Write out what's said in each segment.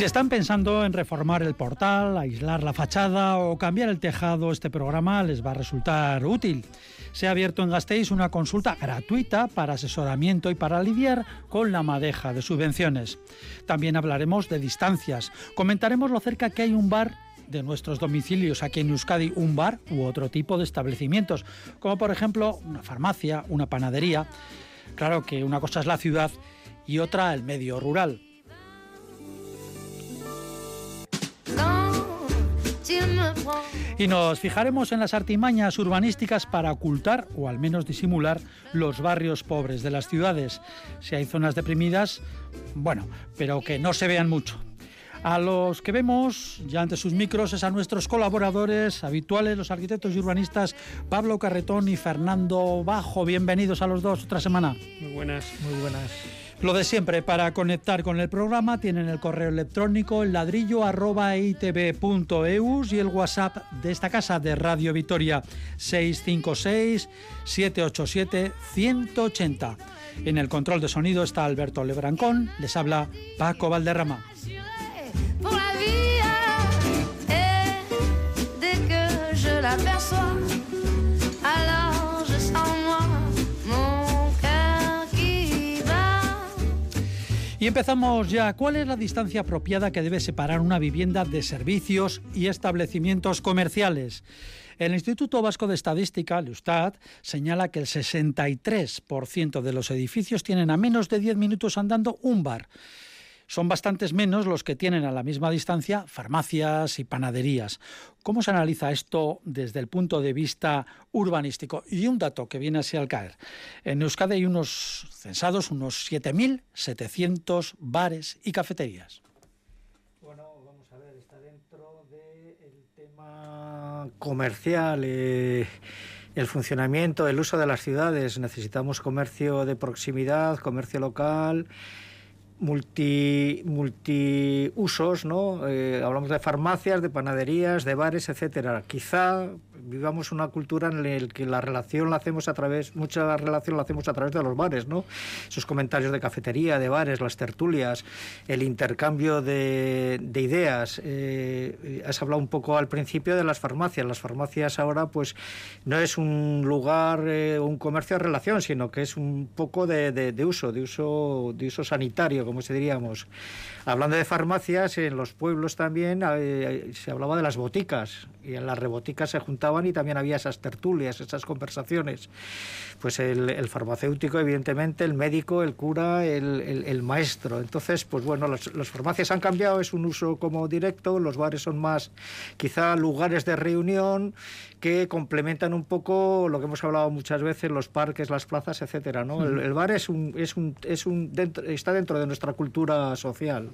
Si están pensando en reformar el portal, aislar la fachada o cambiar el tejado, este programa les va a resultar útil. Se ha abierto en Gasteiz una consulta gratuita para asesoramiento y para lidiar con la madeja de subvenciones. También hablaremos de distancias. Comentaremos lo cerca que hay un bar de nuestros domicilios aquí en Euskadi, un bar u otro tipo de establecimientos, como por ejemplo una farmacia, una panadería. Claro que una cosa es la ciudad y otra el medio rural. Y nos fijaremos en las artimañas urbanísticas para ocultar o al menos disimular los barrios pobres de las ciudades. Si hay zonas deprimidas, bueno, pero que no se vean mucho. A los que vemos ya ante sus micros es a nuestros colaboradores habituales, los arquitectos y urbanistas Pablo Carretón y Fernando Bajo. Bienvenidos a los dos otra semana. Muy buenas, muy buenas. Lo de siempre, para conectar con el programa tienen el correo electrónico el ladrillo arroba itv.eus y el WhatsApp de esta casa de Radio Vitoria 656-787-180. En el control de sonido está Alberto Lebrancón, les habla Paco Valderrama. Y empezamos ya. ¿Cuál es la distancia apropiada que debe separar una vivienda de servicios y establecimientos comerciales? El Instituto Vasco de Estadística, el señala que el 63% de los edificios tienen a menos de 10 minutos andando un bar. Son bastantes menos los que tienen a la misma distancia farmacias y panaderías. ¿Cómo se analiza esto desde el punto de vista urbanístico? Y un dato que viene así al caer. En Euskadi hay unos censados, unos 7.700 bares y cafeterías. Bueno, vamos a ver, está dentro del tema comercial, eh, el funcionamiento, el uso de las ciudades. Necesitamos comercio de proximidad, comercio local, multi, multiusos, ¿no? Eh, hablamos de farmacias, de panaderías, de bares, etcétera. Quizá vivamos una cultura en la que la relación la hacemos a través, mucha relación la hacemos a través de los bares, ¿no? Esos comentarios de cafetería, de bares, las tertulias, el intercambio de, de ideas. Eh, has hablado un poco al principio de las farmacias. Las farmacias ahora, pues, no es un lugar, eh, un comercio de relación, sino que es un poco de, de, de uso, de uso, de uso sanitario, como se diríamos. Hablando de farmacias, en los pueblos también eh, se hablaba de las boticas y en las reboticas se juntaban y también había esas tertulias, esas conversaciones. Pues el, farmacéutico, evidentemente, el médico, el cura, el, el, el maestro. Entonces, pues bueno, las, las, farmacias han cambiado, es un uso como directo, los bares son más quizá lugares de reunión que complementan un poco lo que hemos hablado muchas veces, los parques, las plazas, etcétera. ¿no? El, el, bar es un, es un, es un dentro, está dentro de nuestra cultura social.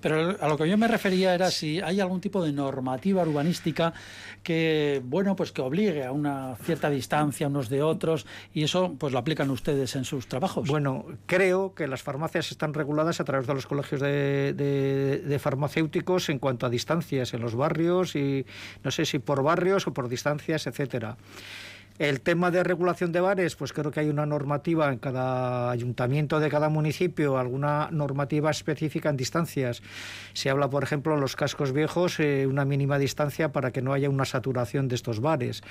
Pero a lo que yo me refería era si hay algún tipo de normativa urbanística que, bueno, pues que obligue a una cierta distancia unos de otros y eso pues lo aplican ustedes en sus trabajos. Bueno, creo que las farmacias están reguladas a través de los colegios de, de, de farmacéuticos en cuanto a distancias en los barrios y no sé si por barrios o por distancias, etcétera. El tema de regulación de bares, pues creo que hay una normativa en cada ayuntamiento de cada municipio, alguna normativa específica en distancias. Se habla, por ejemplo, en los cascos viejos, eh, una mínima distancia para que no haya una saturación de estos bares.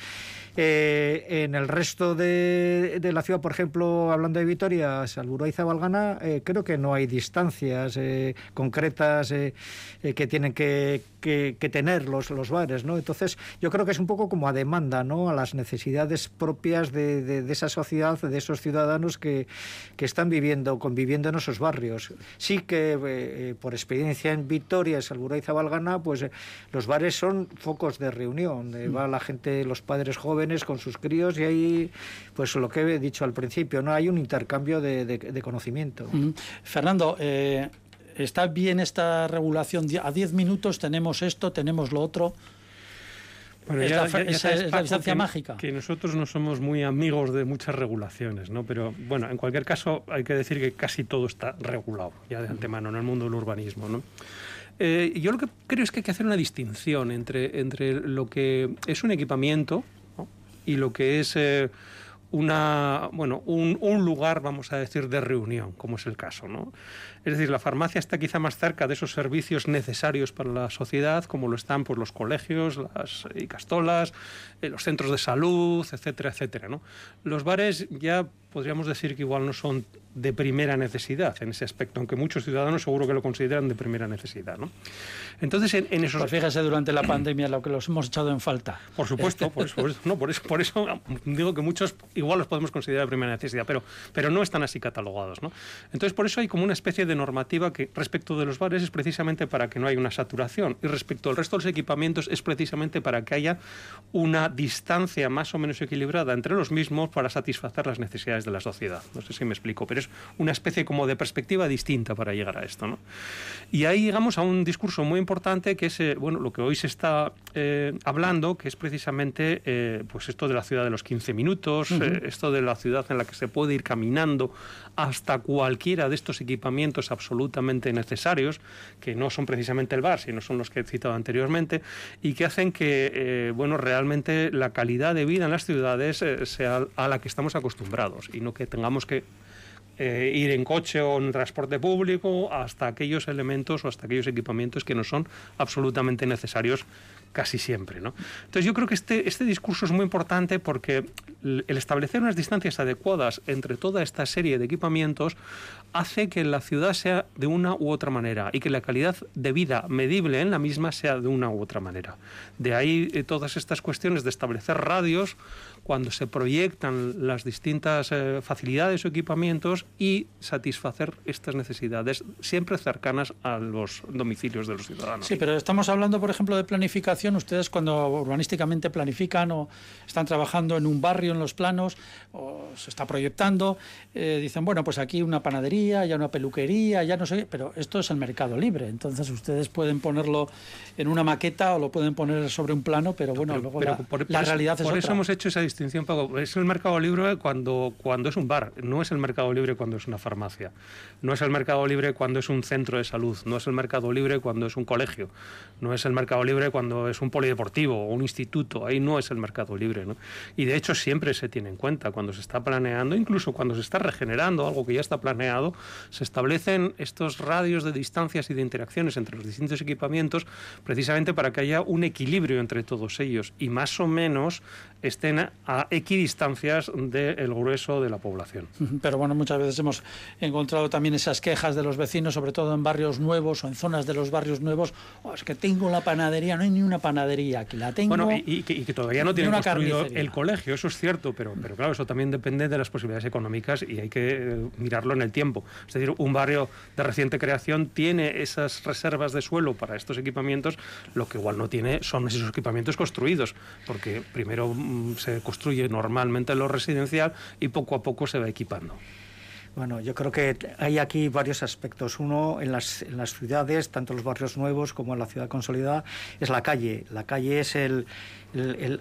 Eh, en el resto de, la ciudad, por ejemplo, hablando de Vitoria, Salburó y Zabalgana, eh, creo que no hay distancias concretas que tienen que, que, que, tener los, los bares, ¿no? Entonces, yo creo que es un poco como a demanda, ¿no? A las necesidades propias de, de, de esa sociedad, de esos ciudadanos que, que, están viviendo, conviviendo en esos barrios. Sí que, eh, por experiencia en Vitoria, Salburó y Zabalgana, pues los bares son focos de reunión. Mm. Va la gente, los padres jóvenes, con sus críos y ahí, pues lo que he dicho al principio, no hay un intercambio de, conocimiento. Mm. Fernando, eh, ¿está bien esta regulación? A 10 minutos tenemos esto, tenemos lo otro. Bueno, es, la, distancia mágica. Que nosotros no somos muy amigos de muchas regulaciones, ¿no? Pero bueno, en cualquier caso hay que decir que casi todo está regulado ya de antemano en el mundo del urbanismo, ¿no? Eh, yo lo que creo es que hay que hacer una distinción entre, entre lo que es un equipamiento y lo que es eh, una, bueno, un, un, lugar, vamos a decir, de reunión, como es el caso. ¿no? Es decir, la farmacia está quizá más cerca de esos servicios necesarios para la sociedad, como lo están pues, los colegios, las icastolas, eh, los centros de salud, etcétera, etcétera. ¿no? Los bares ya podríamos decir que igual no son de primera necesidad en ese aspecto, aunque muchos ciudadanos seguro que lo consideran de primera necesidad. ¿no? Entonces, en, esos... Pues fíjese durante la pandemia lo que los hemos echado en falta. Por supuesto, por eso, no, por, eso, por eso digo que muchos igual los podemos considerar de primera necesidad, pero, pero no están así catalogados. ¿no? Entonces, por eso hay como una especie de normativa que respecto de los bares es precisamente para que no haya una saturación y respecto al resto de los equipamientos es precisamente para que haya una distancia más o menos equilibrada entre los mismos para satisfacer las necesidades de la sociedad. No sé si me explico, pero es una especie como de perspectiva distinta para llegar a esto. ¿no? Y ahí llegamos a un discurso muy importante que es eh, bueno, lo que hoy se está eh, hablando, que es precisamente eh, pues esto de la ciudad de los 15 minutos, esto de la ciudad en la que se puede ir caminando hasta cualquiera de estos equipamientos absolutamente necesarios, que no son precisamente el bar, sino son los que he citado anteriormente, y que hacen que bueno, realmente la calidad de vida en las ciudades sea a la que estamos acostumbrados y no que tengamos que eh, ir en coche o en transporte público hasta aquellos elementos o hasta aquellos equipamientos que no son absolutamente necesarios casi siempre. ¿no? Entonces yo creo que este, este discurso es muy importante porque el establecer unas distancias adecuadas entre toda esta serie de equipamientos hace que la ciudad sea de una u otra manera y que la calidad de vida medible en la misma sea de una u otra manera. De ahí eh, todas estas cuestiones de establecer radios cuando se proyectan las distintas eh, facilidades o equipamientos y satisfacer estas necesidades siempre cercanas a los domicilios de los ciudadanos. Sí, pero estamos hablando, por ejemplo, de planificación. Ustedes cuando urbanísticamente planifican o están trabajando en un barrio en los planos o se está proyectando, eh, dicen, bueno, pues aquí una panadería, ya una peluquería, ya no sé, pero esto es el mercado libre. Entonces ustedes pueden ponerlo en una maqueta o lo pueden poner sobre un plano, pero bueno, luego la, realidad es otra. Por eso hemos hecho esa distinción es el mercado libre cuando, cuando es un bar, no es el mercado libre cuando es una farmacia, no es el mercado libre cuando es un centro de salud, no es el mercado libre cuando es un colegio, no es el mercado libre cuando es un polideportivo o un instituto, ahí no es el mercado libre. Y de hecho siempre se tiene en cuenta cuando se está planeando, incluso cuando se está regenerando algo que ya está planeado, se establecen estos radios de distancias y de interacciones entre los distintos equipamientos precisamente para que haya un equilibrio entre todos ellos y más o menos estén a equidistancias del grueso de la población. Pero bueno, muchas veces hemos encontrado también esas quejas de los vecinos, sobre todo en barrios nuevos o en zonas de los barrios nuevos. Oh, es que tengo la panadería, no hay ni una panadería, aquí la tengo. Bueno, y, que, todavía no tienen construido el colegio, eso es cierto, pero, pero claro, eso también depende de las posibilidades económicas y hay que eh, mirarlo en el tiempo. Es decir, un barrio de reciente creación tiene esas reservas de suelo para estos equipamientos, lo que igual no tiene son esos equipamientos construidos, porque primero se construye normalmente lo residencial y poco a poco se va equipando. Bueno, yo creo que hay aquí varios aspectos. Uno, en las, en las ciudades, tanto los barrios nuevos como en la ciudad consolidada, es la calle. La calle es el,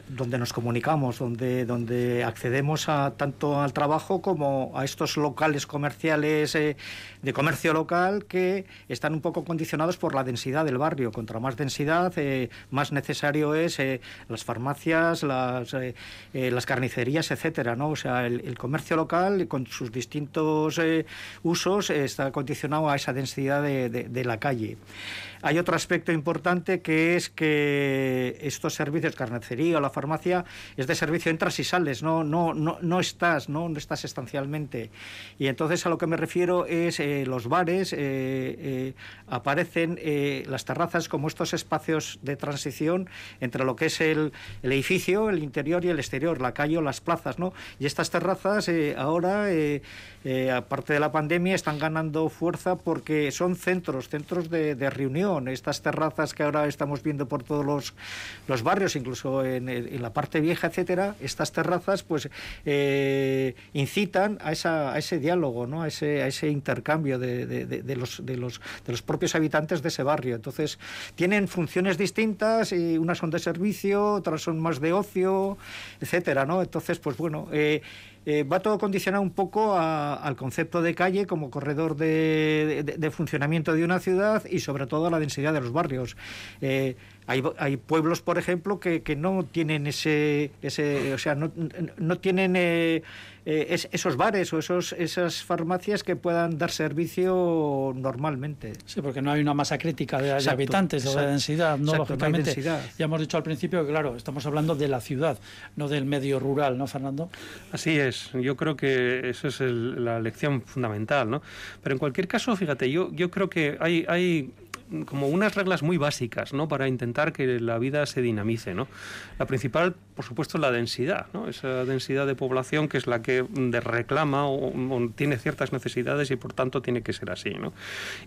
donde nos comunicamos, donde, donde accedemos a, tanto al trabajo como a estos locales comerciales eh, de comercio local que están un poco condicionados por la densidad del barrio. Contra más densidad, eh, más necesario es eh, las farmacias, las, las carnicerías, etcétera. ¿no? O sea, el, comercio local con sus distintos usos está condicionado a esa densidad de, de la calle. Hay otro aspecto importante que es que estos servicios, la farmacia, es de servicio, entras y sales, no, no, no, no estás, no, no estás estancialmente. Y entonces a lo que me refiero es eh, los bares, eh, eh, aparecen las terrazas como estos espacios de transición entre lo que es el, el, edificio, el interior y el exterior, la calle o las plazas, ¿no? Y estas terrazas ahora aparte de la pandemia, están ganando fuerza porque son centros, centros de, reunión. Estas terrazas que ahora estamos viendo por todos los, los barrios, incluso en, la parte vieja, etcétera, estas terrazas pues eh, incitan a, esa, a ese diálogo, ¿no? a, ese, a ese intercambio de, de, los, de, los, de los propios habitantes de ese barrio. Entonces, tienen funciones distintas y unas son de servicio, otras son más de ocio, etcétera, ¿no? Entonces, pues bueno, eh, eh, va todo condicionado un poco al concepto de calle como corredor de, funcionamiento de una ciudad y sobre todo a la densidad de los barrios. Eh, hay, pueblos, por ejemplo, que, no tienen ese, ese o sea, no, no tienen eh, eh, esos bares o esos, esas farmacias que puedan dar servicio normalmente. Sí, porque no hay una masa crítica de, habitantes o de densidad, no lógicamente. ya hemos dicho al principio que, claro, estamos hablando de la ciudad, no del medio rural, ¿no, Fernando? Así es. Yo creo que esa es la lección fundamental, ¿no? Pero en cualquier caso, fíjate, yo, yo creo que hay, hay como unas reglas muy básicas ¿no? para intentar que la vida se dinamice. ¿no? La principal, por supuesto, es la densidad, ¿no? esa densidad de población que es la que reclama o, tiene ciertas necesidades y por tanto tiene que ser así. ¿no?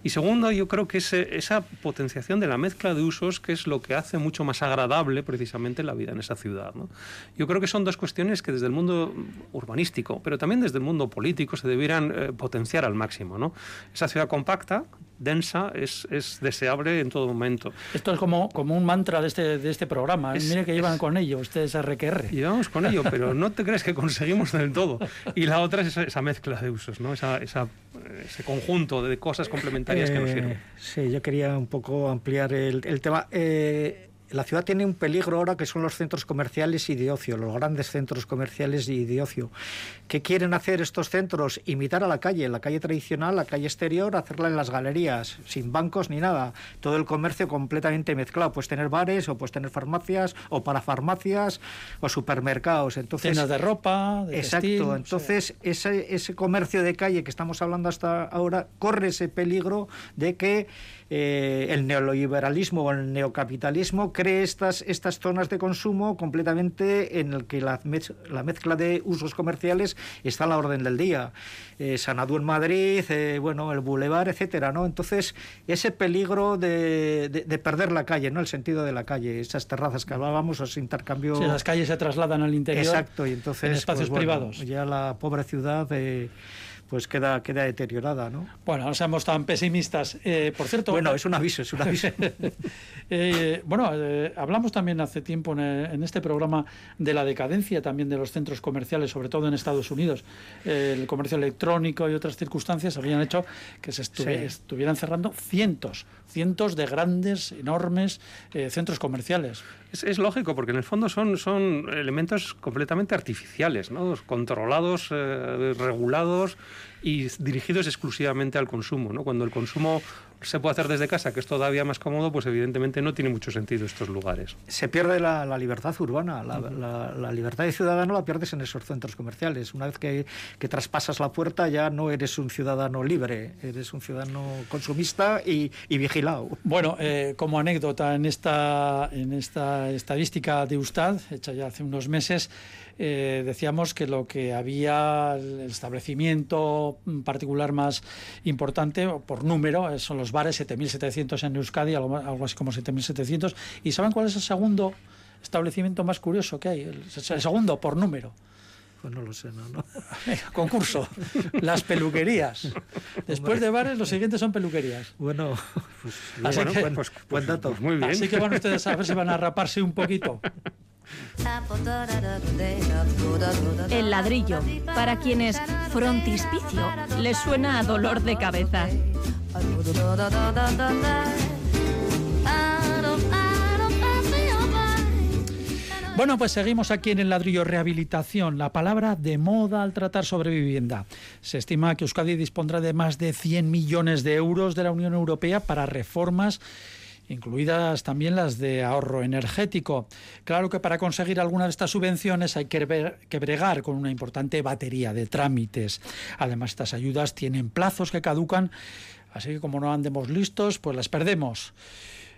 Y segundo, yo creo que esa potenciación de la mezcla de usos que es lo que hace mucho más agradable precisamente la vida en esa ciudad. ¿no? Yo creo que son dos cuestiones que desde el mundo urbanístico, pero también desde el mundo político se debieran eh, potenciar al máximo. ¿no? Esa ciudad compacta, densa, es, es deseable en todo momento. Esto es como, como un mantra de este, de este programa. Mire que llevan con ello ustedes RQR. Llevamos con ello, pero no te crees que conseguimos del todo. Y la otra es esa, mezcla de usos, ¿no? Esa, esa, ese conjunto de cosas complementarias que nos sirven. Eh, sí, yo quería un poco ampliar el, el tema. Eh, la ciudad tiene un peligro ahora que son los centros comerciales y de ocio, los grandes centros comerciales y de ocio. ¿Qué quieren hacer estos centros? Imitar a la calle, la calle tradicional, la calle exterior, hacerla en las galerías, sin bancos ni nada. Todo el comercio completamente mezclado. Puedes tener bares o puedes tener farmacias o parafarmacias o supermercados. Entonces, de ropa, de Exacto. Entonces, ese, ese comercio de calle que estamos hablando hasta ahora corre ese peligro de que eh, el neoliberalismo o el neocapitalismo cree estas, estas zonas de consumo completamente en el que la, la mezcla de usos comerciales está a la orden del día. Eh, Sanadú en Madrid, eh, bueno, el Boulevard, etcétera, ¿no? Entonces, ese peligro de, de, perder la calle, ¿no? El sentido de la calle, esas terrazas que hablábamos, ese intercambio... Sí, las calles se trasladan al interior. Exacto, y entonces... En espacios pues, privados. Ya la pobre ciudad... Eh, pues queda, queda deteriorada, ¿no? Bueno, no seamos tan pesimistas. Eh, por cierto... Bueno, es un aviso, es un aviso. Eh, bueno, eh, hablamos también hace tiempo en, este programa de la decadencia también de los centros comerciales, sobre todo en Estados Unidos. el comercio electrónico y otras circunstancias habían hecho que se estuvieran cerrando cientos, cientos de grandes, enormes centros comerciales. Es, lógico, porque en el fondo son, son elementos completamente artificiales, ¿no? controlados, regulados y dirigidos exclusivamente al consumo. ¿no? Cuando el consumo se puede hacer desde casa, que es todavía más cómodo, pues evidentemente no tiene mucho sentido estos lugares. Se pierde la, libertad urbana, la, libertad de ciudadano la pierdes en esos centros comerciales. Una vez que, traspasas la puerta ya no eres un ciudadano libre, eres un ciudadano consumista y, vigilado. Bueno, eh, como anécdota, en esta, en esta estadística de USTAD, hecha ya hace unos meses, eh, decíamos que lo que había, el establecimiento particular más importante por número eh, son los bares, 7.700 en Euskadi, algo, así como 7.700. ¿Y saben cuál es el segundo establecimiento más curioso que hay? El, segundo por número. Pues no lo sé, no. concurso. Las peluquerías. Después de bares, los siguientes son peluquerías. Bueno, pues, buen, pues, pues, dato. muy bien. Así que van ustedes a ver si van a raparse un poquito. El ladrillo, para quienes frontispicio les suena a dolor de cabeza. Bueno, pues seguimos aquí en el ladrillo rehabilitación, la palabra de moda al tratar sobre vivienda. Se estima que Euskadi dispondrá de más de 100 millones de euros de la Unión Europea para reformas incluidas también las de ahorro energético. Claro que para conseguir alguna de estas subvenciones hay que, bregar con una importante batería de trámites. Además, estas ayudas tienen plazos que caducan, así que como no andemos listos, pues las perdemos.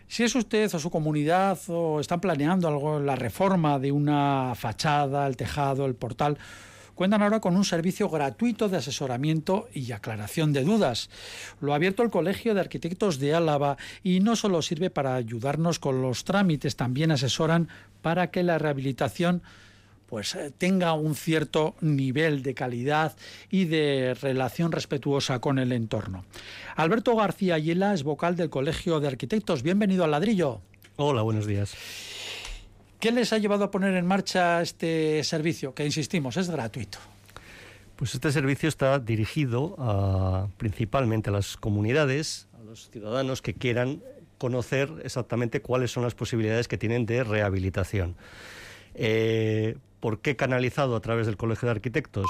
Si es usted o su comunidad o están planeando algo, la reforma de una fachada, el tejado, el portal cuentan ahora con un servicio gratuito de asesoramiento y aclaración de dudas. Lo ha abierto el Colegio de Arquitectos de Álava y no solo sirve para ayudarnos con los trámites, también asesoran para que la rehabilitación pues eh, tenga un cierto nivel de calidad y de relación respetuosa con el entorno. Alberto García Ayela es vocal del Colegio de Arquitectos. Bienvenido al ladrillo. Hola, buenos días. ¿Qué les ha llevado a poner en marcha este servicio? Que insistimos, es gratuito. Pues este servicio está dirigido principalmente a las comunidades, a los ciudadanos que quieran conocer exactamente cuáles son las posibilidades que tienen de rehabilitación. Eh, ¿Por qué canalizado a través del Colegio de Arquitectos?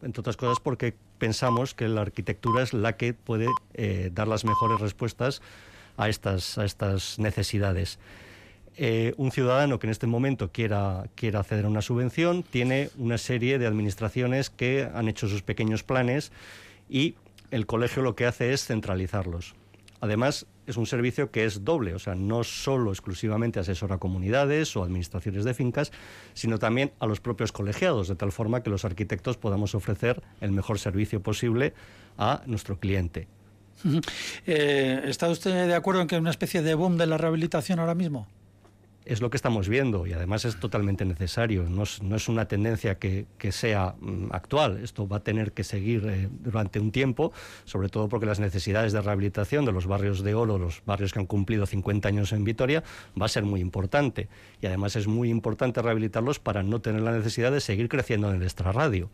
Entre otras cosas porque pensamos que la arquitectura es la que puede eh, dar las mejores respuestas a estas, a estas necesidades. Eh, un ciudadano que en este momento quiera, quiera acceder a una subvención tiene una serie de administraciones que han hecho sus pequeños planes y el colegio lo que hace es centralizarlos. Además, es un servicio que es doble, o sea, no solo exclusivamente asesora comunidades o administraciones de fincas, sino también a los propios colegiados, de tal forma que los arquitectos podamos ofrecer el mejor servicio posible a nuestro cliente. Eh, ¿Está usted de acuerdo en que hay una especie de boom de la rehabilitación ahora mismo? Es lo que estamos viendo y además es totalmente necesario. No es, una tendencia que, sea mm, actual. Esto va a tener que seguir eh, durante un tiempo, sobre todo porque las necesidades de rehabilitación de los barrios de oro, los barrios que han cumplido 50 años en Vitoria, va a ser muy importante. Y además es muy importante rehabilitarlos para no tener la necesidad de seguir creciendo en el extrarradio.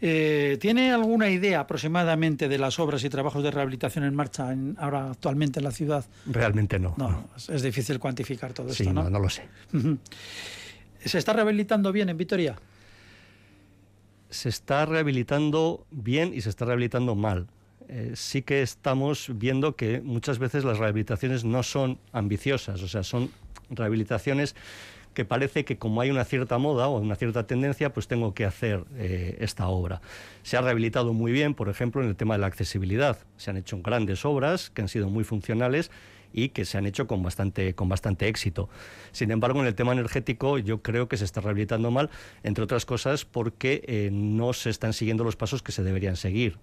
Eh, ¿Tiene alguna idea aproximadamente de las obras y trabajos de rehabilitación en marcha ahora actualmente en la ciudad? Realmente no. No, Es, difícil cuantificar todo sí, esto, ¿no? no lo sé. ¿Se está rehabilitando bien en Vitoria? Se está rehabilitando bien y se está rehabilitando mal. Eh, sí que estamos viendo que muchas veces las rehabilitaciones no son ambiciosas, o sea, son rehabilitaciones que parece que como hay una cierta moda o una cierta tendencia, pues tengo que hacer eh, esta obra. Se ha rehabilitado muy bien, por ejemplo, en el tema de la accesibilidad. Se han hecho grandes obras que han sido muy funcionales y que se han hecho con bastante, con bastante éxito. Sin embargo, en el tema energético yo creo que se está rehabilitando mal, entre otras cosas porque eh, no se están siguiendo los pasos que se deberían seguir.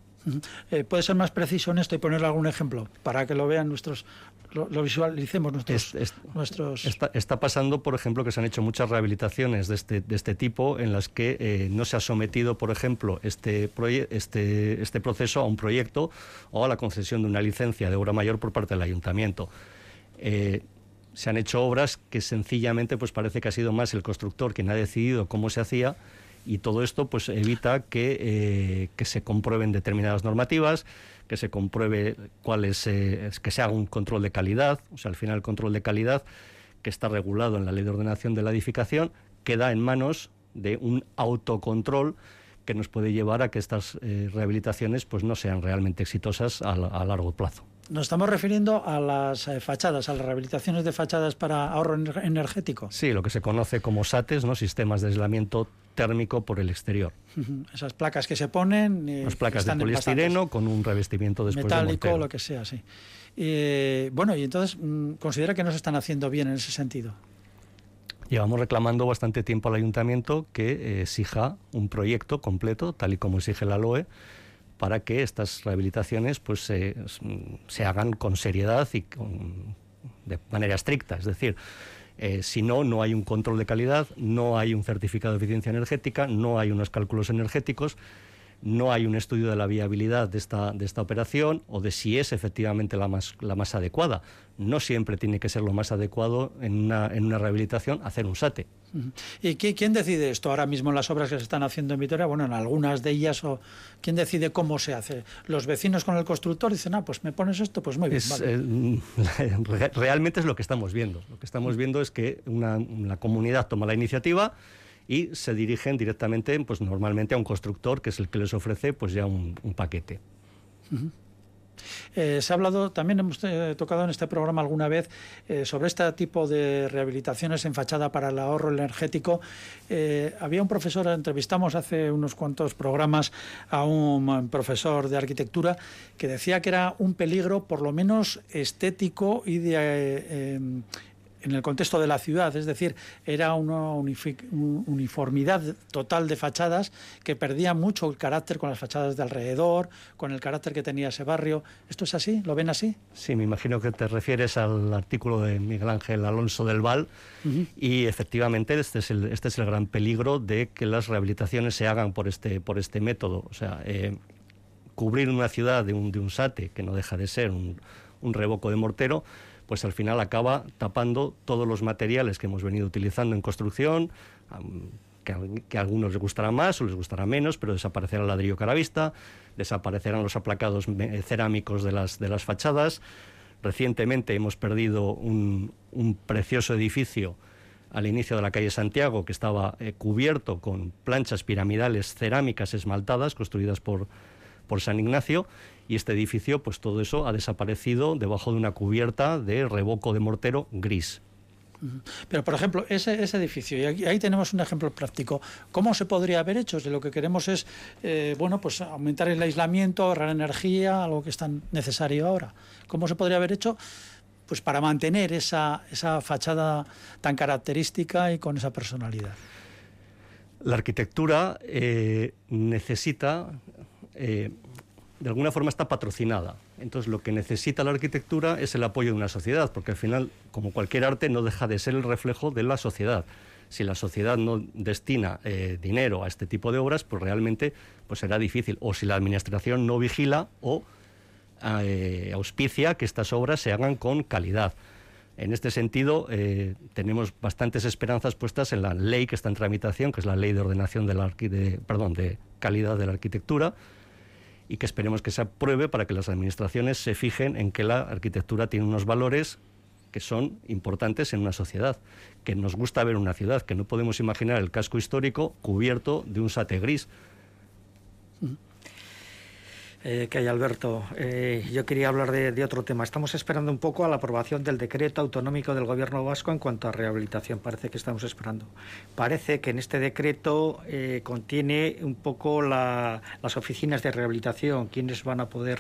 Eh, ¿Puede ser más preciso en esto y ponerle algún ejemplo para que lo vean nuestros, lo, visualicemos nuestros... nuestros... Está, pasando, por ejemplo, que se han hecho muchas rehabilitaciones de este, de este tipo en las que eh, no se ha sometido, por ejemplo, este, este, este proceso a un proyecto o a la concesión de una licencia de obra mayor por parte del ayuntamiento. Eh, se han hecho obras que sencillamente pues parece que ha sido más el constructor quien ha decidido cómo se hacía y todo esto pues evita que, eh, que se comprueben determinadas normativas, que se compruebe cuál es, eh, que se haga un control de calidad, o sea, al final el control de calidad que está regulado en la ley de ordenación de la edificación queda en manos de un autocontrol que nos puede llevar a que estas eh, rehabilitaciones pues no sean realmente exitosas a largo plazo. Nos estamos refiriendo a las eh, fachadas, a las rehabilitaciones de fachadas para ahorro energético. Sí, lo que se conoce como SATES, ¿no? sistemas de aislamiento térmico por el exterior. Esas placas que se ponen. Eh, Las placas de poliestireno con un revestimiento después Metálico, lo que sea, sí. bueno, y entonces, mm, ¿considera que no se están haciendo bien en ese sentido? Llevamos reclamando bastante tiempo al ayuntamiento que eh, exija un proyecto completo, tal y como exige la LOE, para que estas rehabilitaciones pues se, hagan con seriedad y de manera estricta. Es decir, eh, si no, no hay un control de calidad, no hay un certificado de eficiencia energética, no hay unos cálculos energéticos, no hay un estudio de la viabilidad de esta, de esta operación o de si es efectivamente la más, la más adecuada. No siempre tiene que ser lo más adecuado en una, en una rehabilitación hacer un SATE. ¿Y quién decide esto ahora mismo en las obras que se están haciendo en Vitoria? Bueno, en algunas de ellas, o ¿quién decide cómo se hace? ¿Los vecinos con el constructor dicen, ah, pues me pones esto, pues muy bien? Eh, realmente es lo que estamos viendo. Lo que estamos viendo es que una, comunidad toma la iniciativa y se dirigen directamente, pues normalmente a un constructor que es el que les ofrece pues ya un, paquete. Eh, se ha hablado, también hemos eh, tocado en este programa alguna vez eh, sobre este tipo de rehabilitaciones en fachada para el ahorro energético. había un profesor, entrevistamos hace unos cuantos programas a un profesor de arquitectura que decía que era un peligro por lo menos estético y de en el contexto de la ciudad, es decir, era una uniformidad total de fachadas que perdía mucho el carácter con las fachadas de alrededor, con el carácter que tenía ese barrio. ¿Esto es así? ¿Lo ven así? Sí, me imagino que te refieres al artículo de Miguel Ángel Alonso del Val y efectivamente este es, el, este es el gran peligro de que las rehabilitaciones se hagan por este, por este método. O sea, eh, cubrir una ciudad de un, de un SATE, que no deja de ser un, un revoco de mortero, pues al final acaba tapando todos los materiales que hemos venido utilizando en construcción, que, a algunos les gustará más o les gustará menos, pero desaparecerá el ladrillo caravista, desaparecerán los aplacados cerámicos de las, de las fachadas. Recientemente hemos perdido un, precioso edificio al inicio de la calle Santiago que estaba eh, cubierto con planchas piramidales cerámicas esmaltadas construidas por, por San Ignacio y este edificio, pues todo eso ha desaparecido debajo de una cubierta de revoco de mortero gris. Pero, por ejemplo, ese, ese edificio, y ahí tenemos un ejemplo práctico, ¿cómo se podría haber hecho? Si lo que queremos es, eh, bueno, pues aumentar el aislamiento, ahorrar energía, algo que es tan necesario ahora. ¿Cómo se podría haber hecho? Pues para mantener esa, esa fachada tan característica y con esa personalidad. La arquitectura eh, necesita eh, de alguna forma está patrocinada. Entonces lo que necesita la arquitectura es el apoyo de una sociedad, porque al final, como cualquier arte, no deja de ser el reflejo de la sociedad. Si la sociedad no destina eh, dinero a este tipo de obras, pues realmente pues será difícil. O si la administración no vigila o eh, auspicia que estas obras se hagan con calidad. En este sentido, eh, tenemos bastantes esperanzas puestas en la ley que está en tramitación, que es la ley de ordenación de, la perdón, de calidad de la arquitectura, y que esperemos que se apruebe para que las administraciones se fijen en que la arquitectura tiene unos valores que son importantes en una sociedad, que nos gusta ver una ciudad, que no podemos imaginar el casco histórico cubierto de un sate gris. Eh, que hay, Alberto. Eh, yo quería hablar de, otro tema. Estamos esperando un poco a la aprobación del decreto autonómico del Gobierno vasco en cuanto a rehabilitación. Parece que estamos esperando. Parece que en este decreto eh, contiene un poco las oficinas de rehabilitación, quiénes van a poder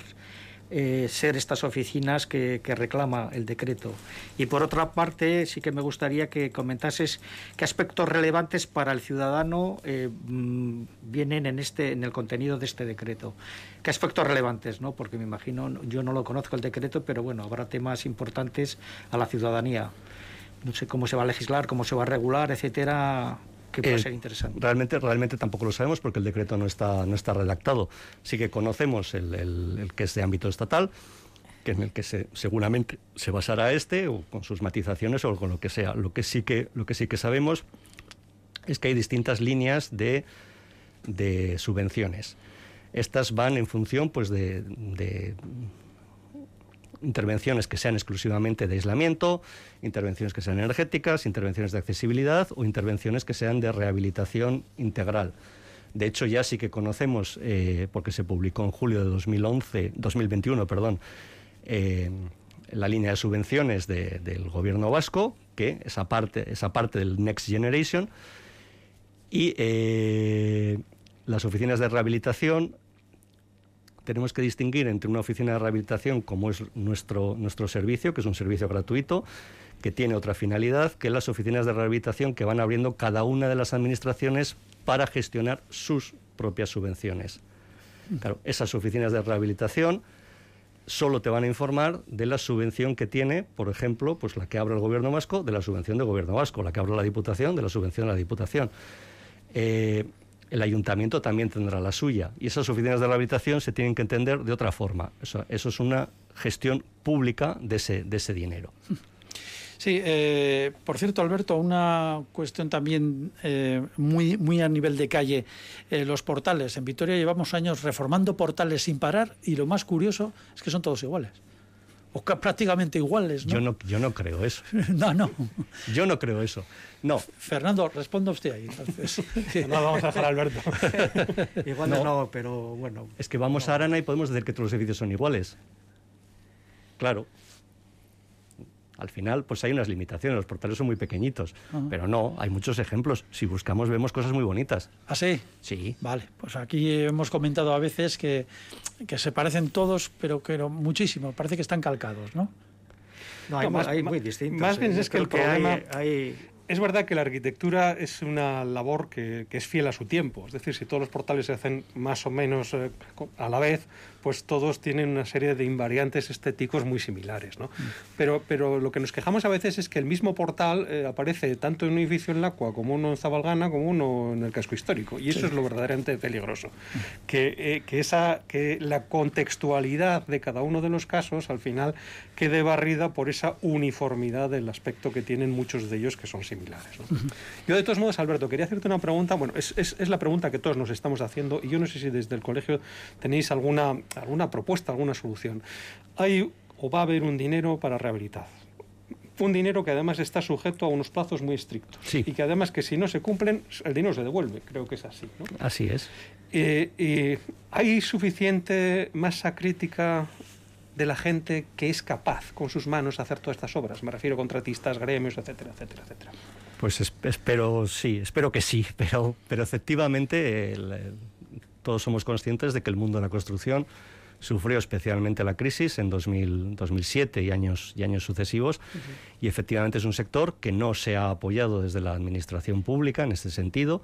eh, ser estas oficinas que, reclama el decreto. Y por otra parte, sí que me gustaría que comentases qué aspectos relevantes para el ciudadano eh, mm, vienen en, este, en el contenido de este decreto. ¿Qué aspectos relevantes? ¿no? Porque me imagino, yo no lo conozco el decreto, pero bueno, habrá temas importantes a la ciudadanía. No sé cómo se va a legislar, cómo se va a regular, etcétera que puede eh, ser interesante. Realmente, realmente tampoco lo sabemos porque el decreto no está, no está redactado. Sí que conocemos el, el, que es de ámbito estatal, que en el que se, seguramente se basará este, o con sus matizaciones o con lo que sea. Lo que sí que, lo que, sí que sabemos es que hay distintas líneas de, de subvenciones. Estas van en función pues, de, de intervenciones que sean exclusivamente de aislamiento, intervenciones que sean energéticas, intervenciones de accesibilidad o intervenciones que sean de rehabilitación integral. De hecho, ya sí que conocemos, eh, porque se publicó en julio de 2011, 2021, perdón, eh, la línea de subvenciones del gobierno vasco, que esa parte, esa parte del Next Generation, y eh, las oficinas de rehabilitación tenemos que distinguir entre una oficina de rehabilitación, como es nuestro, nuestro servicio, que es un servicio gratuito, que tiene otra finalidad, que las oficinas de rehabilitación que van abriendo cada una de las administraciones para gestionar sus propias subvenciones. Claro, esas oficinas de rehabilitación solo te van a informar de la subvención que tiene, por ejemplo, pues la que abre el gobierno vasco, de la subvención del gobierno vasco, la que abre la diputación, de la subvención de la diputación. Eh, el ayuntamiento también tendrá la suya. Y esas oficinas de rehabilitación se tienen que entender de otra forma. Eso, es una gestión pública de ese, de ese dinero. Sí, eh, por cierto, Alberto, una cuestión también eh, muy, muy a nivel de calle. Eh, los portales. En Vitoria llevamos años reformando portales sin parar y lo más curioso es que son todos iguales o prácticamente iguales. ¿no? Yo, no, yo no creo eso. no, no. Yo no creo eso. No. Fernando, responda usted ahí. Entonces. no vamos a dejar a Alberto. Igual no. pero bueno. Es que vamos a Arana y podemos decir que todos los edificios son iguales. Claro al final pues hay unas limitaciones, los portales son muy pequeñitos, pero no, hay muchos ejemplos. Si buscamos vemos cosas muy bonitas. ¿Ah, sí? Sí. Vale, pues aquí hemos comentado a veces que, que se parecen todos, pero que muchísimo, parece que están calcados, ¿no? No, hay, más, muy distintos. Más bien es que el problema... hay es verdad que la arquitectura es una labor que, es fiel a su tiempo. Es decir, si todos los portales se hacen más o menos eh, a la vez, pues todos tienen una serie de invariantes estéticos muy similares. ¿no? Mm. Pero, pero lo que nos quejamos a veces es que el mismo portal eh, aparece tanto en un edificio en Lacua como uno en Zabalgana como uno en el casco histórico. Y eso es lo verdaderamente peligroso. Mm. Que, eh, que, esa, que la contextualidad de cada uno de los casos al final quede barrida por esa uniformidad del aspecto que tienen muchos de ellos que son similares. Yo de todos modos, Alberto, quería hacerte una pregunta. Bueno, es, es, es la pregunta que todos nos estamos haciendo y yo no sé si desde el colegio tenéis alguna alguna propuesta, alguna solución. Hay o va a haber un dinero para rehabilitar. Un dinero que además está sujeto a unos plazos muy estrictos. Y que además que si no se cumplen, el dinero se devuelve. Creo que es así. Así es. Eh, ¿Hay suficiente masa crítica de la gente que es capaz con sus manos de hacer todas estas obras? Me refiero a contratistas, gremios, etcétera, etcétera, etcétera. Pues espero, sí, espero que sí, pero, pero efectivamente todos somos conscientes de que el mundo de la construcción sufrió especialmente la crisis en 2007 y años, y años sucesivos, y efectivamente es un sector que no se ha apoyado desde la administración pública en este sentido.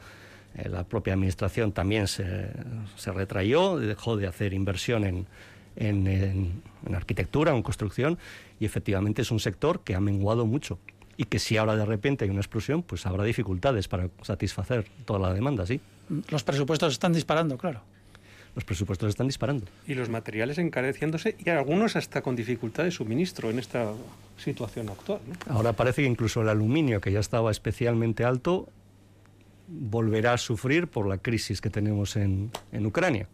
Eh, la propia administración también se, se retrayó, dejó de hacer inversión en, en, en, arquitectura, en construcción, y efectivamente es un sector que ha menguado mucho y que si ahora de repente hay una explosión, pues habrá dificultades para satisfacer toda la demanda, ¿sí? Los presupuestos están disparando, claro los presupuestos están disparando. Y los materiales encareciéndose y algunos hasta con dificultad de suministro en esta situación actual. Ahora parece que incluso el aluminio, que ya estaba especialmente alto, volverá a sufrir por la crisis que tenemos en, en Ucrania.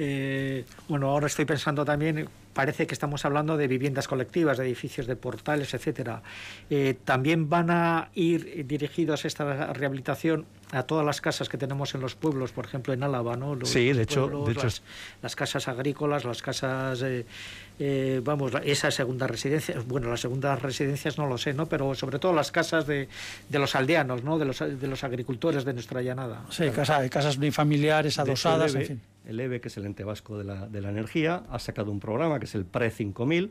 Eh, bueno, ahora estoy pensando también, parece que estamos hablando de viviendas colectivas, de edificios de portales, etcétera. Eh, también van a ir dirigidos esta rehabilitación a todas las casas que tenemos en los pueblos, por ejemplo en Álava, ¿no? sí, de hecho, de hecho las, casas agrícolas, las casas, eh, eh, vamos, esa segunda residencia, bueno, las segundas residencias no lo sé, ¿no? Pero sobre todo las casas de, de los aldeanos, ¿no? De los, de los agricultores de nuestra llanada. Sí, casa, casas unifamiliares, adosadas, en fin. El EVE, que es el ente vasco de la, energía, ha sacado un programa que es el PRE 5000,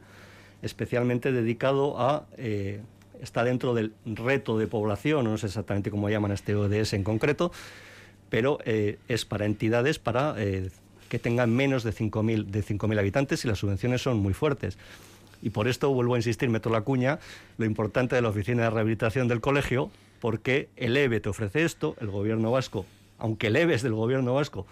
especialmente dedicado a eh, está dentro del reto de población, no sé exactamente cómo llaman este ODS en concreto, pero eh, es para entidades para eh, que tengan menos de 5.000 de habitantes y las subvenciones son muy fuertes. Y por esto vuelvo a insistir, meto la cuña, lo importante de la oficina de rehabilitación del colegio, porque el EVE te ofrece esto, el gobierno vasco, aunque el EVE es del gobierno vasco,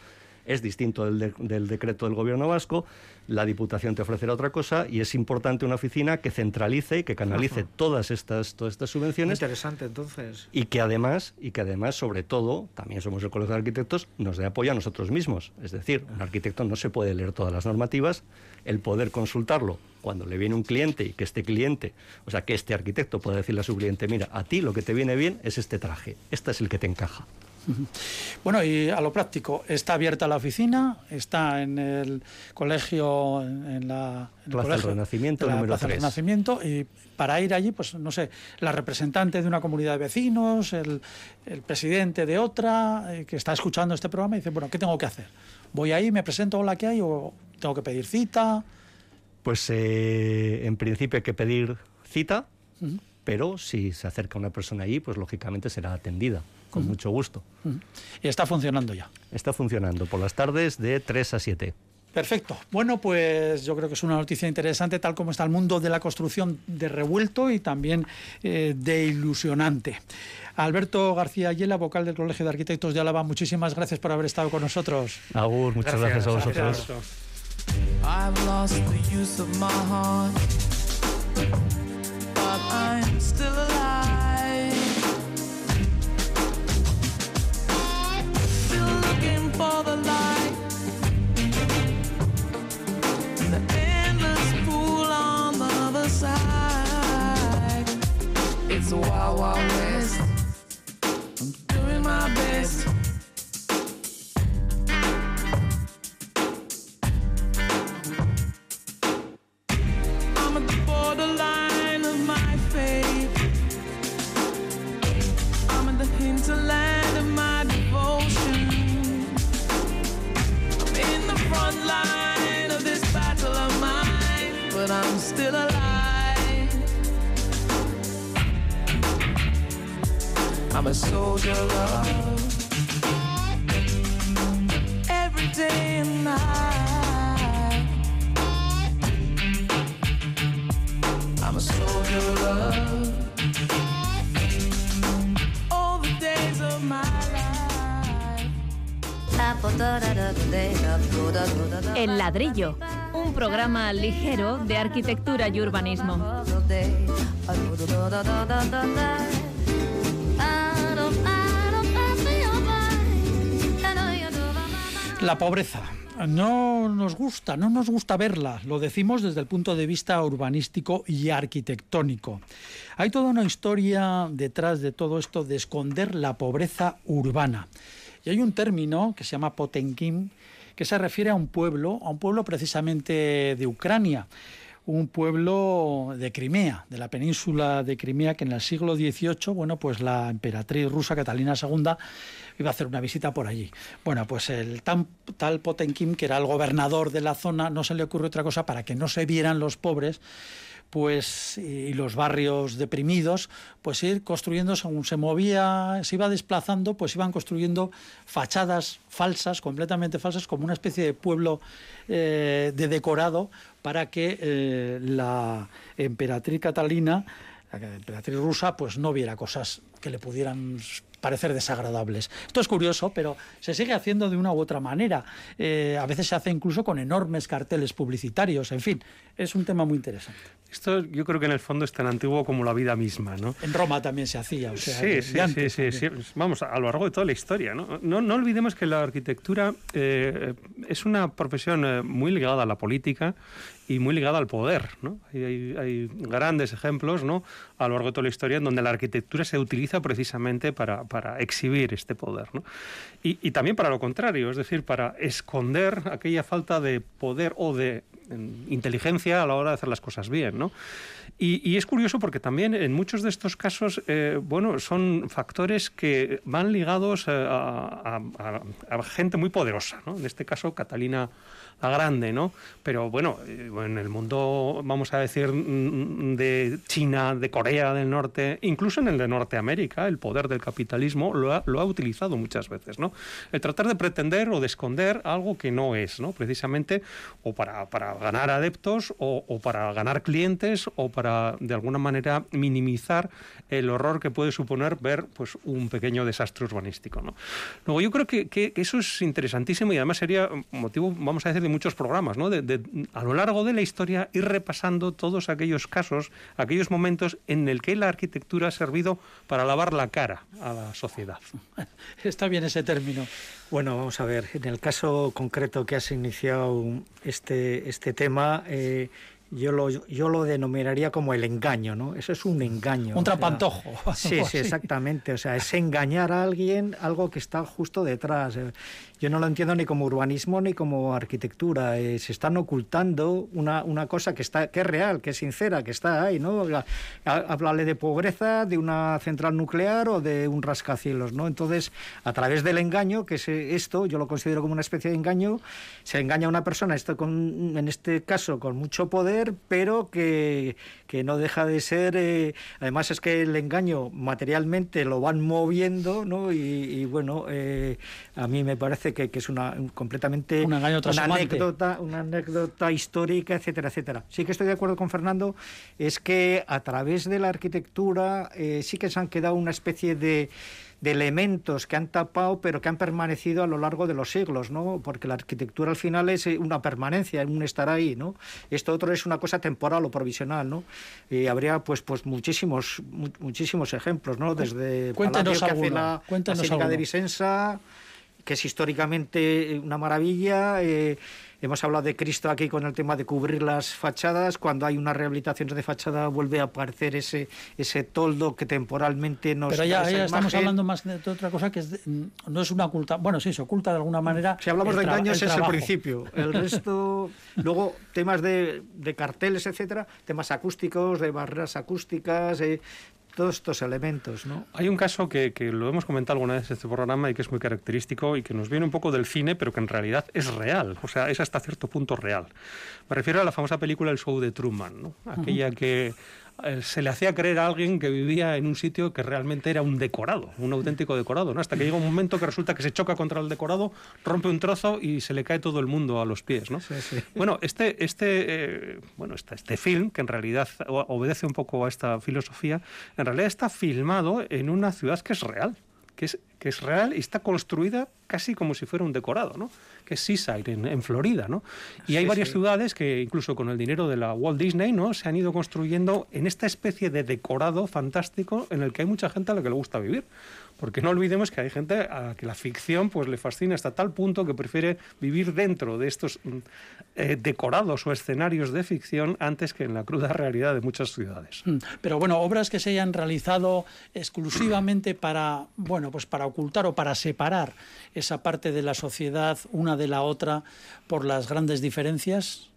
es distinto del, decreto del gobierno vasco, la Diputación te ofrecerá otra cosa y es importante una oficina que centralice y que canalice todas estas, todas estas subvenciones. interesante, entonces. Y que además, y que además, sobre todo, también somos el Colegio de Arquitectos, nos dé apoyo a nosotros mismos. Es decir, un arquitecto no se puede leer todas las normativas, el poder consultarlo cuando le viene un cliente y que este cliente, o sea, que este arquitecto pueda decirle a su cliente, mira, a ti lo que te viene bien es este traje, este es el que te encaja. Bueno, y a lo práctico, está abierta la oficina, está en el colegio, en la Plaza del Renacimiento, número 3. Renacimiento, y para ir allí, pues no sé, la representante de una comunidad de vecinos, el, presidente de otra, eh, que está escuchando este programa y dice, bueno, ¿qué tengo que hacer? ¿Voy ahí, me presento la que hay o tengo que pedir cita? Pues eh, en principio hay que pedir cita, pero si se acerca una persona allí, pues lógicamente será atendida con mucho gusto. Y está funcionando ya. Está funcionando por las tardes de 3 a 7. Perfecto. Bueno, pues yo creo que es una noticia interesante, tal como está el mundo de la construcción de revuelto y también eh, de ilusionante. Alberto García Ayela, vocal del Colegio de Arquitectos de Álava, muchísimas gracias por haber estado con nosotros. Agur, muchas gracias, a vosotros. for un programa ligero de arquitectura y urbanismo. La pobreza. No nos gusta, no nos gusta verla, lo decimos desde el punto de vista urbanístico y arquitectónico. Hay toda una historia detrás de todo esto de esconder la pobreza urbana. Y hay un término que se llama Potenkim, que se refiere a un pueblo, a un pueblo precisamente de Ucrania, un pueblo de Crimea, de la península de Crimea, que en el siglo XVIII, bueno, pues la emperatriz rusa Catalina II iba a hacer una visita por allí. Bueno, pues el tal Potenkim, que era el gobernador de la zona, no se le ocurrió otra cosa para que no se vieran los pobres, pues y los barrios deprimidos, pues ir construyendo según se movía, se iba desplazando, pues iban construyendo fachadas falsas, completamente falsas, como una especie de pueblo eh, de decorado para que eh, la emperatriz Catalina, la emperatriz rusa, pues no viera cosas que le pudieran parecer desagradables. Esto es curioso, pero se sigue haciendo de una u otra manera. Eh, a veces se hace incluso con enormes carteles publicitarios. En fin, es un tema muy interesante. Esto yo creo que en el fondo es tan antiguo como la vida misma, ¿no? En Roma también se hacía. O sea, sí, sí, sí, sí, sí, Vamos, a lo largo de toda la historia, ¿no? No, no olvidemos que la arquitectura eh, es una profesión eh, muy ligada a la política y muy ligada al poder. ¿no? Hay, hay, hay, grandes ejemplos ¿no? a lo largo de toda la historia en donde la arquitectura se utiliza precisamente para, para exhibir este poder. ¿no? Y, también para lo contrario, es decir, para esconder aquella falta de poder o de inteligencia a la hora de hacer las cosas bien. ¿no? Y, es curioso porque también en muchos de estos casos, eh, bueno, son factores que van ligados a, a, a gente muy poderosa. ¿no? En este caso, Catalina la Grande, ¿no? Pero bueno, en el mundo, vamos a decir, de China, de Corea del Norte, incluso en el de Norteamérica, el poder del capitalismo lo ha, lo ha utilizado muchas veces, ¿no? El tratar de pretender o de esconder algo que no es, ¿no? Precisamente, o para, para ganar adeptos, o, o para ganar clientes, o para, de alguna manera, minimizar el horror que puede suponer ver pues, un pequeño desastre urbanístico, ¿no? Luego, yo creo que, que, que eso es interesantísimo y además sería motivo, vamos a decir, de muchos programas, ¿no? A lo largo de la historia ir repasando todos aquellos casos, aquellos momentos en el que la arquitectura ha servido para lavar la cara a la sociedad. Está bien ese término. Bueno, vamos a ver, en el caso concreto que has iniciado este, este tema, eh, yo lo, yo lo denominaría como el engaño, ¿no? Eso es un engaño. Un trapantojo. O sea, sí, sí, exactamente. O sea, es engañar a alguien algo que está justo detrás. Yo no lo entiendo ni como urbanismo ni como arquitectura. Eh, se están ocultando una, una cosa que, está, que es real, que es sincera, que está ahí, ¿no? Háblale de pobreza, de una central nuclear o de un rascacielos, ¿no? Entonces, a través del engaño, que es esto, yo lo considero como una especie de engaño, se engaña a una persona, esto con, en este caso con mucho poder, pero que, que no deja de ser... Eh, además es que el engaño materialmente lo van moviendo, ¿no? Y, y bueno, eh, a mí me parece que, que, es una completamente un engaño una anécdota, una anécdota histórica, etcétera, etcétera. Sí que estoy de acuerdo con Fernando, es que a través de la arquitectura eh, sí que se han quedado una especie de de elementos que han tapado pero que han permanecido a lo largo de los siglos, ¿no? Porque la arquitectura al final es una permanencia, un estar ahí, ¿no? Esto otro es una cosa temporal o provisional, ¿no? Y habría pues pues muchísimos mu muchísimos ejemplos, ¿no? Desde Cuéntanos Palacio que alguno. hace la Cuéntanos de. Vicenza, que es históricamente una maravilla. Eh, hemos hablado de Cristo aquí con el tema de cubrir las fachadas. Cuando hay una rehabilitación de fachada vuelve a aparecer ese, ese toldo que temporalmente nos Pero da ya, esa ya estamos hablando más de otra cosa que es de- no es una oculta. Bueno, sí, se oculta de alguna manera. Si hablamos de engaños el es el principio. El resto, luego temas de, de carteles, etcétera, temas acústicos, de barreras acústicas, eh, todos estos elementos, ¿no? Hay un caso que, que, lo hemos comentado alguna vez en este programa y que es muy característico y que nos viene un poco del cine, pero que en realidad es real, o sea, es hasta cierto punto real. Me refiero a la famosa película El show de Truman, ¿no? aquella que se le hacía creer a alguien que vivía en un sitio que realmente era un decorado, un auténtico decorado, ¿no? Hasta que llega un momento que resulta que se choca contra el decorado, rompe un trozo y se le cae todo el mundo a los pies, ¿no? Bueno, este, este, eh, bueno, este, este film, que en realidad obedece un poco a esta filosofía, en realidad está filmado en una ciudad que es real, que es, que es real y está construida casi como si fuera un decorado, ¿no? que es Seaside, en, en Florida. ¿no? Y hay varias sí. ciudades que incluso con el dinero de la Walt Disney ¿no? se han ido construyendo en esta especie de decorado fantástico en el que hay mucha gente a la que le gusta vivir. Porque no olvidemos que hay gente a la que la ficción pues, le fascina hasta tal punto que prefiere vivir dentro de estos mm, eh, decorados o escenarios de ficción antes que en la cruda realidad de muchas ciudades. Mm, Pero bueno, obras que se hayan realizado exclusivamente para, bueno, pues para ocultar o para separar esa parte de la sociedad una de la otra por las grandes diferencias.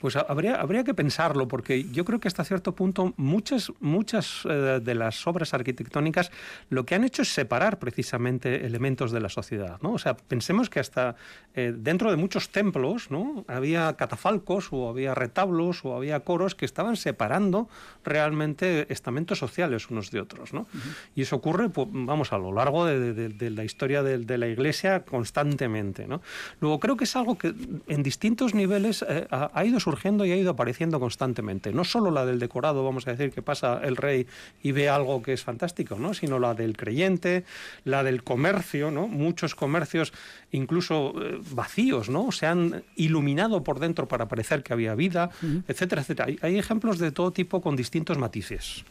Pues ha- habría, habría que pensarlo, porque yo creo que hasta cierto punto muchas, muchas eh, de las obras arquitectónicas lo que han hecho es separar precisamente elementos de la sociedad. ¿no? O sea, pensemos que hasta eh, dentro de muchos templos ¿no? había catafalcos o había retablos o había coros que estaban separando realmente estamentos sociales unos de otros. ¿no? Y eso ocurre, pues, vamos, a lo largo de, de- de la historia de, de la Iglesia constantemente. ¿no? Luego creo que es algo que en distintos niveles eh, ha, ha ido surgiendo y ha ido apareciendo constantemente. No solo la del decorado, vamos a decir, que pasa el rey y ve algo que es fantástico, ¿no? sino la del creyente, la del comercio, ¿no? muchos comercios incluso eh, vacíos, ¿no? se han iluminado por dentro para parecer que había vida, etcétera, etcétera. Hay, hay ejemplos de todo tipo con distintos matices.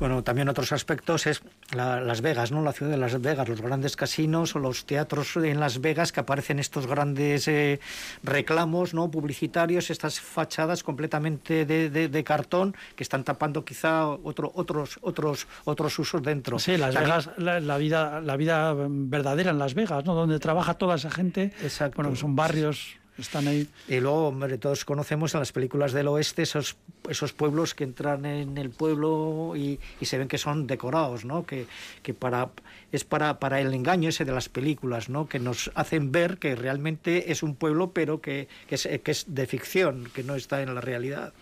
Bueno, también otros aspectos es la- Las Vegas, ¿no? La ciudad de Las Vegas, los grandes casinos o los teatros en Las Vegas que aparecen estos grandes eh, reclamos, ¿no? Publicitarios, estas fachadas completamente de, de- de cartón que están tapando quizá otro, otros, otros, otros usos dentro. Sí, Las También- Vegas, la, la vida, la vida verdadera en Las Vegas, ¿no? Donde trabaja toda esa gente. Exacto. Bueno, son barrios, están ahí. Y luego, hombre, todos conocemos en las películas del oeste esos, esos pueblos que entran en el pueblo y, y se ven que son decorados, ¿no? Que, que para, es para, para el engaño ese de las películas, ¿no? Que nos hacen ver que realmente es un pueblo, pero que, que, es, que es de ficción, que no está en la realidad.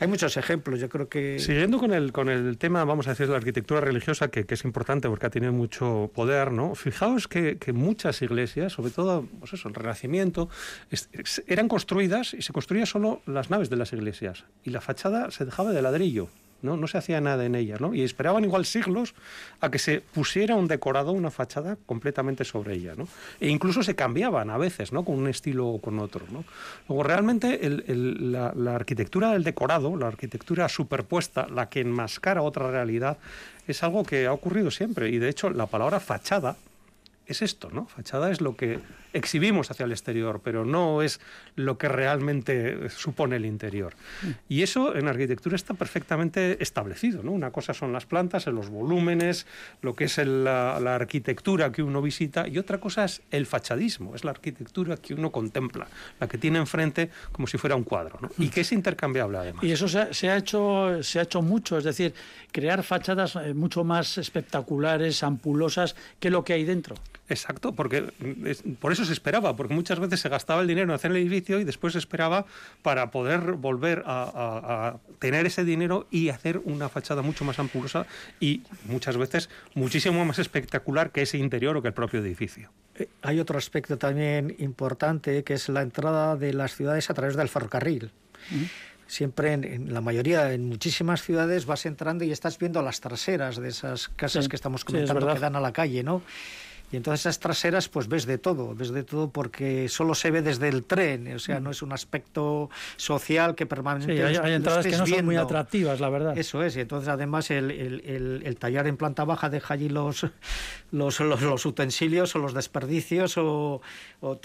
Hay muchos ejemplos, yo creo que... Siguiendo con el, con el tema, vamos a decir, de la arquitectura religiosa, que, que es importante porque ha tenido mucho poder, ¿no? Fijaos que, que muchas iglesias, sobre todo pues eso, el Renacimiento, es- eran construidas y se construían solo las naves de las iglesias. Y la fachada se dejaba de ladrillo. ¿No? no se hacía nada en ellas, ¿no? Y esperaban igual siglos a que se pusiera un decorado, una fachada completamente sobre ella, ¿no? E incluso se cambiaban a veces, ¿no? Con un estilo o con otro, ¿no? Luego, realmente, el- el- la, la arquitectura del decorado, la arquitectura superpuesta, la que enmascara otra realidad, es algo que ha ocurrido siempre. Y, de hecho, la palabra fachada es esto, ¿no? Fachada es lo que exhibimos hacia el exterior, pero no es lo que realmente supone el interior. Y eso en arquitectura está perfectamente establecido, ¿no? Una cosa son las plantas, los volúmenes, lo que es el- la, la arquitectura que uno visita, y otra cosa es el fachadismo, es la arquitectura que uno contempla, la que tiene enfrente como si fuera un cuadro, ¿no? Y que es intercambiable además. Y eso se ha, se ha hecho, se ha hecho mucho, es decir, crear fachadas eh, mucho más espectaculares, ampulosas, que lo que hay dentro. Exacto, porque mm, es- por eso se esperaba, porque muchas veces se gastaba el dinero en hacer el edificio y después se esperaba para poder volver a, a- a tener ese dinero y hacer una fachada mucho más ampulosa y muchas veces muchísimo más espectacular que ese interior o que el propio edificio. Eh, Hay otro aspecto también importante que es la entrada de las ciudades a través del ferrocarril. Siempre, en, en la mayoría, en muchísimas ciudades vas entrando y estás viendo las traseras de esas casas Sí, que estamos sí, es comentando que dan a la calle, ¿no? Y entonces esas traseras, pues ves de todo, ves de todo porque solo se ve desde el tren, o sea, no es un aspecto social que Sí, permanentemente hay, lo hay entradas que no son muy viendo. atractivas, la verdad. Eso es, y entonces además el, el, el- el tallar en planta baja deja allí los, los, los, los utensilios o los desperdicios o, o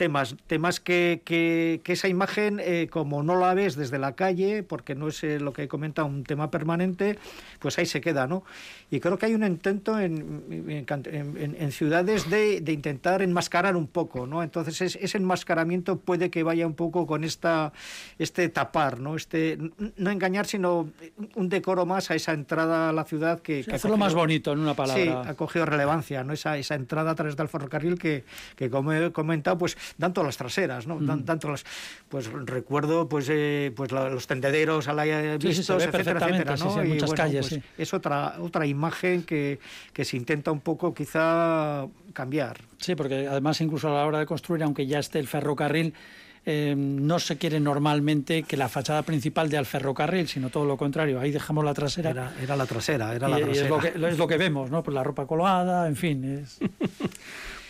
temas, temas que, que, que esa imagen, eh, como no la ves desde la calle, porque no es eh, lo que comenta un tema permanente, pues ahí se queda, ¿no? Y creo que hay un intento en, en, ciudades de, de intentar enmascarar un poco, ¿no? Entonces es- ese enmascaramiento puede que vaya un poco con esta este tapar, ¿no? Este no engañar, sino un decoro más a esa entrada a la ciudad que, que ha Hacerlo más cogido- bonito, en una Sí, palabra. ha cogido relevancia, ¿no? Esa, esa entrada a través del ferrocarril que, que como he comentado, pues tanto las traseras, ¿no? Dan- Tanto las, pues recuerdo, pues, eh, pues la- los tendederos a la Sí, sí, vistos, ve etcétera, etcétera, sí, ¿no? sí, Y, muchas calles, pues, sí. Es otra, otra imagen que, que se intenta un poco quizá cambiar. Sí, porque además incluso a la hora de construir, aunque ya esté el ferrocarril, eh, no se quiere normalmente que la fachada principal dé al ferrocarril, sino todo lo contrario. Ahí dejamos la trasera. Era, era la trasera, era y, la y trasera. es, lo que, es lo que vemos, ¿no? Pues la ropa colgada, en fin. Es...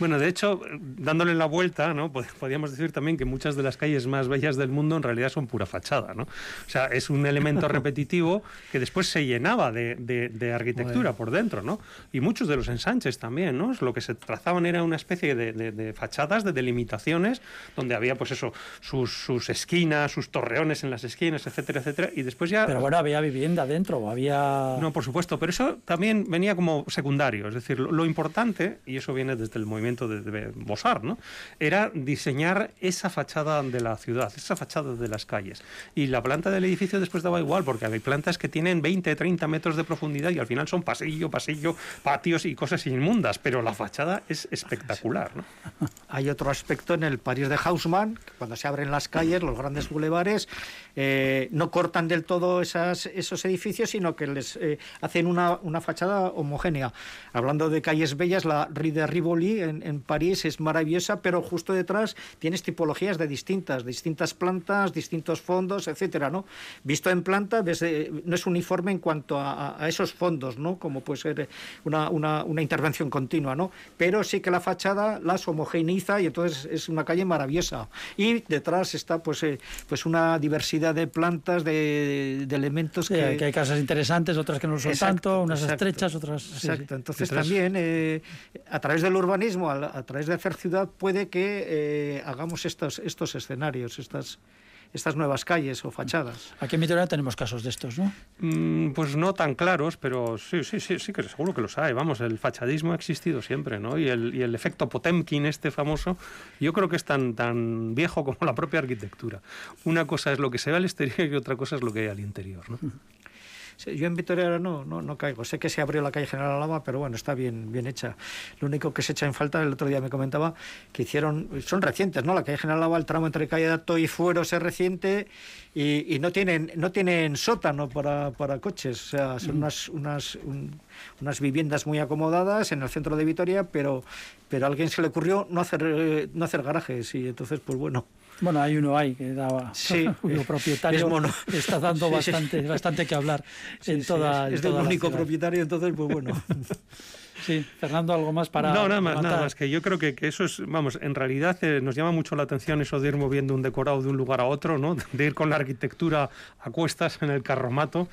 Bueno, de hecho, dándole la vuelta, ¿no? Pod- Podríamos decir también que muchas de las calles más bellas del mundo en realidad son pura fachada, ¿no? O sea, es un elemento repetitivo que después se llenaba de, de- de arquitectura por dentro, ¿no? Y muchos de los ensanches también, ¿no? Lo que se trazaban era una especie de, de- fachadas, de delimitaciones, donde había, pues eso, sus, sus esquinas, sus torreones en las esquinas, etcétera, etcétera. Y después ya... Pero bueno, había vivienda dentro, o había... No, por supuesto, pero eso también venía como secundario. Es decir, lo, lo importante, y eso viene desde el movimiento de, de Bosar, ¿no? era diseñar esa fachada de la ciudad, esa fachada de las calles. Y la planta del edificio después daba igual, porque hay plantas que tienen 20, 30 metros de profundidad y al final son pasillo, pasillo, patios y cosas inmundas, pero la fachada es espectacular. ¿no? Hay otro aspecto en el París de Haussmann, cuando se abren las calles, los grandes bulevares, eh, no cortan del todo esos edificios, sino que les eh, hacen una, una fachada homogénea. Hablando de calles bellas, la Rue de Rivoli en, en París es maravillosa, pero justo detrás tienes tipologías de distintas, distintas plantas, distintos fondos, etcétera, ¿no? Visto en planta, eh, no es uniforme en cuanto a, esos fondos, ¿no? Como puede ser una, una, una intervención continua, ¿no? Pero sí que la fachada las homogeneiza y entonces es una calle maravillosa. Y detrás está pues, eh, pues una diversidad de plantas, de, de elementos Sí, que... que hay casas interesantes, otras que no lo son Exacto, tanto, unas exacto, estrechas, otras... sí. Exacto, entonces también eh, a través del urbanismo, a, a través de hacer ciudad, puede que eh, hagamos estos, estos escenarios, estas, estas nuevas calles o fachadas. Aquí en Vitoria tenemos casos de estos, ¿no? Mm, Pues no tan claros, pero sí, sí, sí, sí que seguro que los hay. Vamos, el fachadismo ha existido siempre, ¿no? Y el, y el efecto Potemkin, este famoso, yo creo que es tan, tan viejo como la propia arquitectura. Una cosa es lo que se ve al exterior y otra cosa es lo que hay al interior, ¿no? Sí, Yo en Vitoria ahora no, no, no caigo. Sé que se abrió la calle General Alaba, pero bueno, está bien, bien hecha. Lo único que se echa en falta, el otro día me comentaba, que hicieron, son recientes, ¿no? La calle General Alaba, el tramo entre calle Dato y Fueros es reciente y, y no tienen no tienen sótano para, para coches. O sea, son unas, unas, un- unas viviendas muy acomodadas en el centro de Vitoria, pero, pero a alguien se le ocurrió no hacer, eh, no hacer garajes y entonces, pues bueno. Bueno, hay uno ahí que daba, Sí, cuyo propietario es mono. está dando Sí, sí. bastante, bastante que hablar Sí, en sí, toda, es, en es del único ciudad. propietario, entonces, pues bueno. Sí, Fernando, algo más para no, nada más, nada rematar? más. Que yo creo que, que eso es, vamos, en realidad eh, nos llama mucho la atención eso de ir moviendo un decorado de un lugar a otro, ¿no? De ir con la arquitectura a cuestas en el carromato,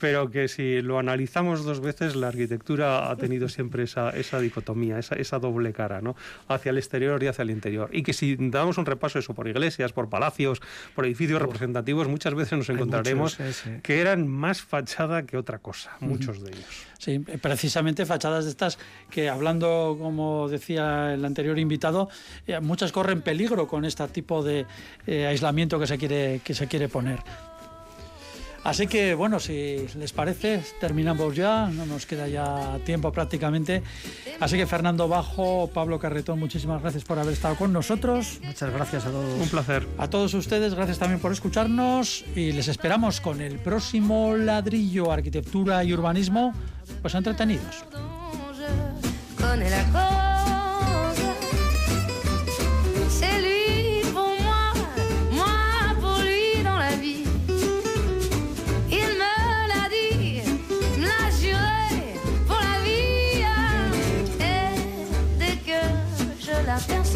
pero que si lo analizamos dos veces, la arquitectura ha tenido siempre esa, esa dicotomía, esa, esa doble cara, ¿no? Hacia el exterior y hacia el interior. Y que si damos un repaso eso por iglesias, por palacios, por edificios representativos, muchas veces nos encontraremos muchos, sí, sí. que eran más fachada que otra cosa, muchos de ellos. Sí, precisamente fachadas de estas que hablando, como decía el anterior invitado, eh, muchas corren peligro con este tipo de eh, aislamiento que se quiere que se quiere poner. Así que bueno, si les parece, terminamos ya, no nos queda ya tiempo prácticamente. Así que Fernando Bajo, Pablo Carretón, muchísimas gracias por haber estado con nosotros. Muchas gracias a todos. Un placer. A todos ustedes, gracias también por escucharnos y les esperamos con el próximo ladrillo, arquitectura y urbanismo, pues entretenidos. Con el I've